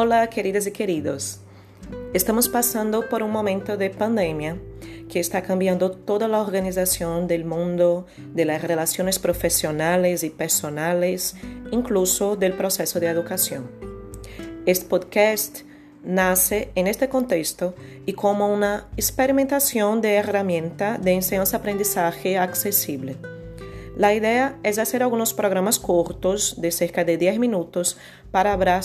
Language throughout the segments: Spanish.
Hola, queridas y queridos. Estamos pasando por un momento de pandemia que está cambiando toda la organización del mundo, de las relaciones profesionales y personales, incluso del proceso de educación. Este podcast nace en este contexto y como una experimentación de herramienta de enseñanza-aprendizaje accesible. La idea es hacer algunos programas cortos de cerca de 10 minutos para hablar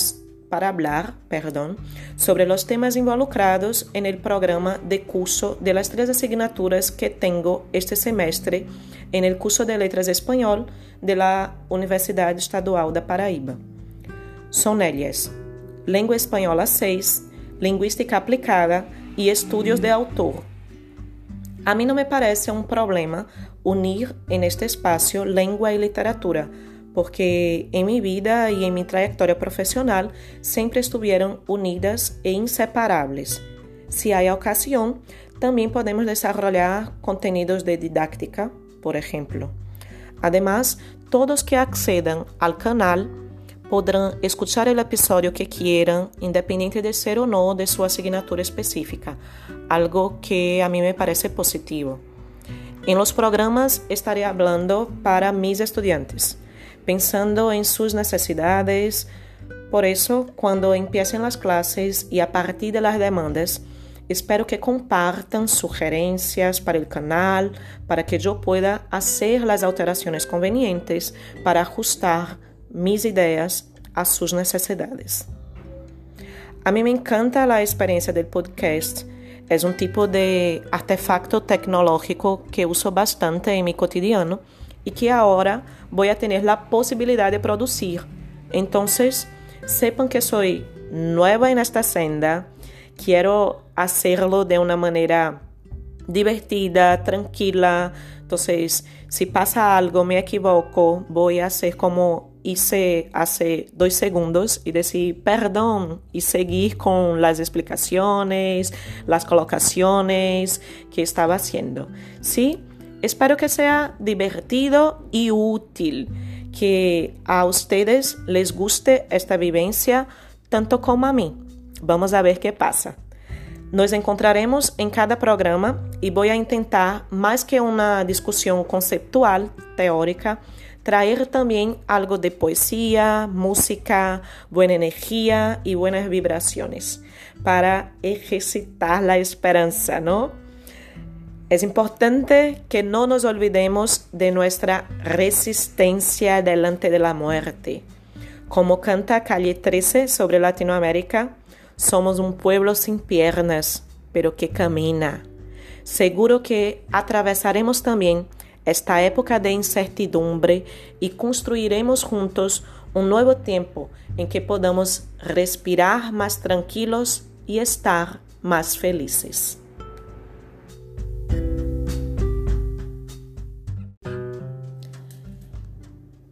para hablar perdón, sobre los temas involucrados en el programa de curso de las tres asignaturas que tengo este semestre en el curso de Letras Español de la Universidad Estadual da Paraíba. Son ellas Lengua Espanhola 6, Linguística Aplicada e Estudios de Autor. A mim não me parece um problema unir en este espaço lengua e literatura, porque en mi vida y en mi trayectoria profesional siempre estuvieron unidas e inseparables. Si hay ocasión, también podemos desarrollar contenidos de didáctica, por ejemplo. Además, todos que accedan al canal podrán escuchar el episodio que quieran, independiente de ser o no de su asignatura específica, algo que a mí me parece positivo. En los programas estaré hablando para mis estudiantes pensando en sus necesidades. Por eso, cuando empiecen las clases y a partir de las demandas, espero que compartan sugerencias para el canal, para que yo pueda hacer las alteraciones convenientes para ajustar mis ideas a sus necesidades. A mí me encanta la experiencia del podcast. Es un tipo de artefacto tecnológico que uso bastante en mi cotidiano y que ahora voy a tener la posibilidad de producir. Entonces, sepan que soy nueva en esta senda, quiero hacerlo de una manera divertida, tranquila. Entonces, si pasa algo, me equivoco, voy a hacer como hice hace dos segundos y decir perdón y seguir con las explicaciones, las colocaciones que estaba haciendo. ¿Sí? Espero que sea divertido y útil, que a ustedes les guste esta vivencia tanto como a mí. Vamos a ver qué pasa. Nos encontraremos en cada programa y voy a intentar, más que una discusión conceptual, teórica, traer también algo de poesía, música, buena energía y buenas vibraciones para ejercitar la esperanza, ¿no? Es importante que no nos olvidemos de nuestra resistencia delante de la muerte. Como canta Calle 13 sobre Latinoamérica, somos un pueblo sin piernas, pero que camina. Seguro que atravesaremos también esta época de incertidumbre y construiremos juntos un nuevo tiempo en que podamos respirar más tranquilos y estar más felices.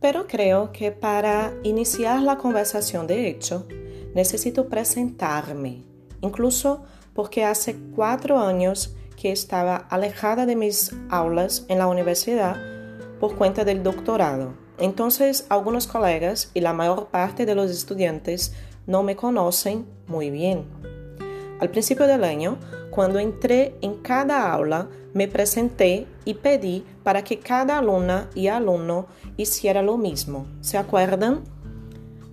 Pero creo que para iniciar la conversación de hecho, necesito presentarme, incluso porque hace cuatro años que estaba alejada de mis aulas en la universidad por cuenta del doctorado. Entonces, algunos colegas y la mayor parte de los estudiantes no me conocen muy bien. Al principio del año, cuando entré en cada aula, me presenté y pedí para que cada alumna y alumno hiciera lo mismo. ¿Se acuerdan?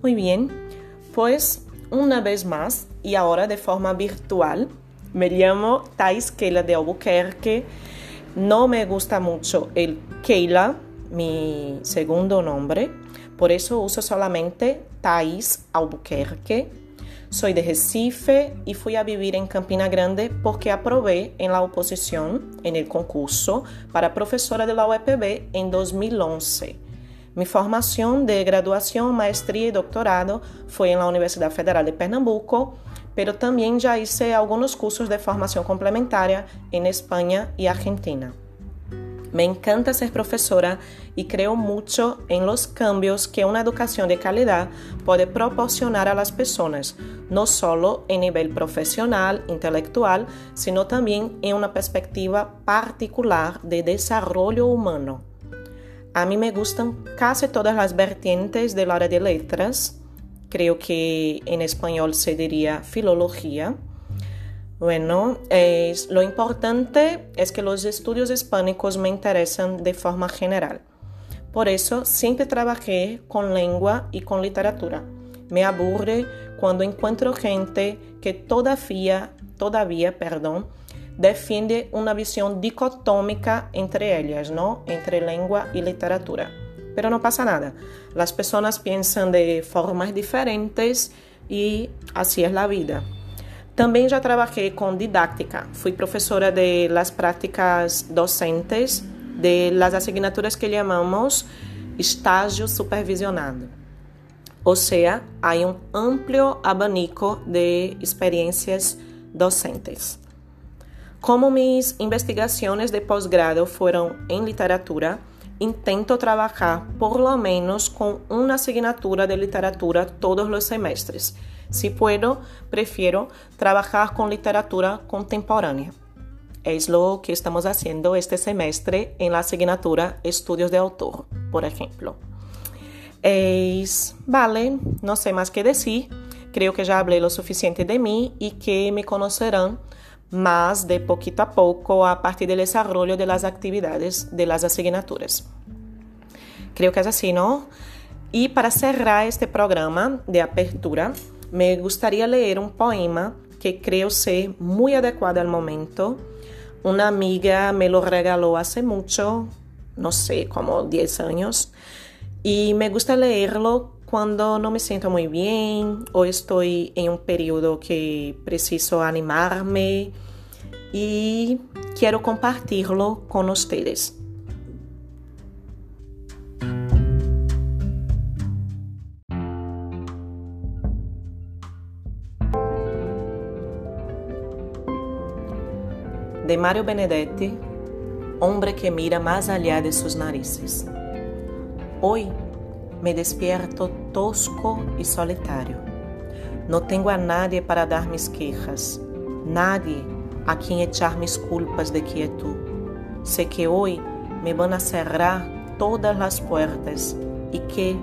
Muy bien, pues una vez más y ahora de forma virtual, me llamo Thais Keila de Albuquerque. No me gusta mucho el Keila, mi segundo nombre, por eso uso solamente Thais Albuquerque. Soy de Recife y fui a vivir en Campina Grande porque aprobé en la oposición en el concurso para profesora de la UEPB en 2011. Mi formación de graduación, maestría y doctorado fue en la Federal de Pernambuco, pero también ya hice algunos cursos de formación complementaria en España y Argentina. Me encanta ser profesora y creo mucho en los cambios que una educación de calidad puede proporcionar a las personas, no solo en nivel profesional, intelectual, sino también en una perspectiva particular de desarrollo humano. A mí me gustan casi todas las vertientes del área de letras creo que en español se diría filología. Bueno, es, lo importante es que los estudios hispánicos me interesan de forma general. Por eso siempre trabajé con lengua y con literatura. Me aburre cuando encuentro gente que todavía, todavía, perdón, defiende una visión dicotómica entre ellas, ¿no? Entre lengua y literatura. Pero no pasa nada. Las personas piensan de formas diferentes y así es la vida. Também já trabalhei com didática. Fui professora de las práticas docentes de las asignaturas que chamamos estágio supervisionado. Ou seja, há um amplo abanico de experiências docentes. Como minhas investigações de pós-grado foram em literatura, intento trabalhar por lo menos com uma asignatura de literatura todos os semestres. Se puedo, prefiro trabalhar com literatura contemporânea. É isso que estamos fazendo este semestre em la asignatura Estudios de Autor, por exemplo. Es, vale, não sei mais que decir. Creio que já falei o suficiente de mim e que me conhecerão mas de poquito a poco a partir del desarrollo de las actividades de las asignaturas. Creo que es así, ¿no? Y para cerrar este programa de apertura, me gustaría leer un poema que creo ser muy adecuado al momento. Una amiga me lo regaló hace mucho, no sé, como 10 años, y me gusta leerlo Quando não me sinto muito bem ou estou em um período que preciso animar-me e quero compartilhá-lo com vocês. de Mario Benedetti, Hombre que mira mais allá de seus narizes. Hoy me despierto tosco y solitario. No tengo a nadie para dar mis quejas, nadie a quien echar mis culpas de quietud. Sé que hoy me van a cerrar todas las puertas y que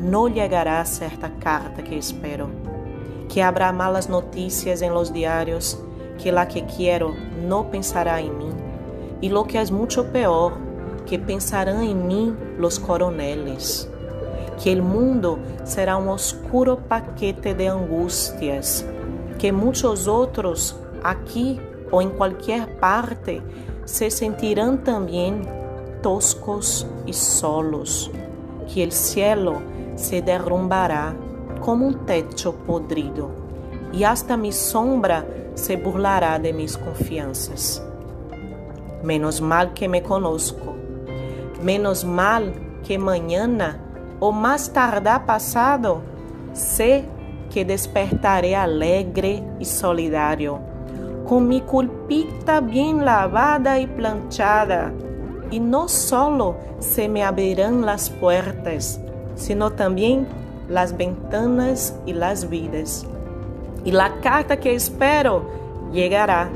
no llegará cierta carta que espero, que habrá malas noticias en los diarios, que la que quiero no pensará en mí, y lo que es mucho peor, que pensarán en mí los coroneles que el mundo será un oscuro paquete de angustias, que muchos otros aquí o en cualquier parte se sentirán también toscos y solos, que el cielo se derrumbará como un techo podrido y hasta mi sombra se burlará de mis confianzas. Menos mal que me conozco, menos mal que mañana o más tardar pasado, sé que despertaré alegre y solidario, con mi culpita bien lavada y planchada. Y no solo se me abrirán las puertas, sino también las ventanas y las vidas. Y la carta que espero llegará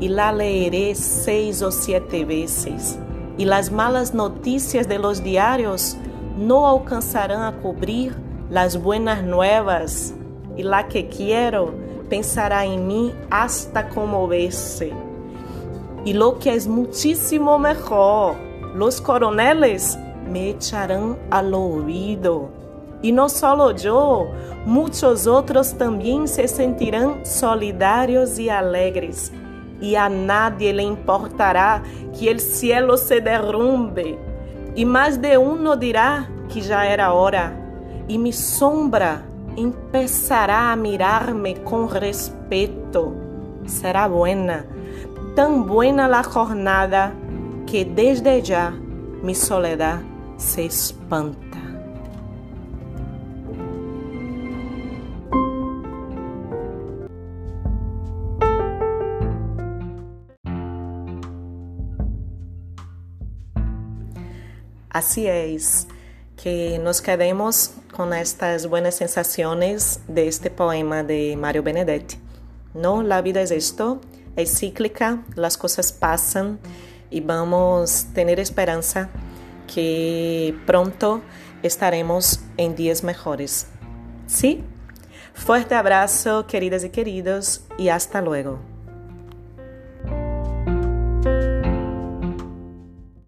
y la leeré seis o siete veces. Y las malas noticias de los diarios no alcanzarán a cubrir las buenas nuevas, y la que quiero pensará en mí hasta conmoverse. Y lo que es muchísimo mejor, los coroneles me echarán al oído. Y no solo yo, muchos otros también se sentirán solidarios y alegres. Y a nadie le importará que el cielo se derrumbe e mais de uno dirá que já era hora, e mi sombra empezará a mirar-me com respeito. Será buena, tão buena la jornada que desde já mi soledad se espanta. Así es, que nos quedemos con estas buenas sensaciones de este poema de Mario Benedetti. No, la vida es esto, es cíclica, las cosas pasan y vamos a tener esperanza que pronto estaremos en días mejores. ¿Sí? Fuerte abrazo, queridas y queridos, y hasta luego.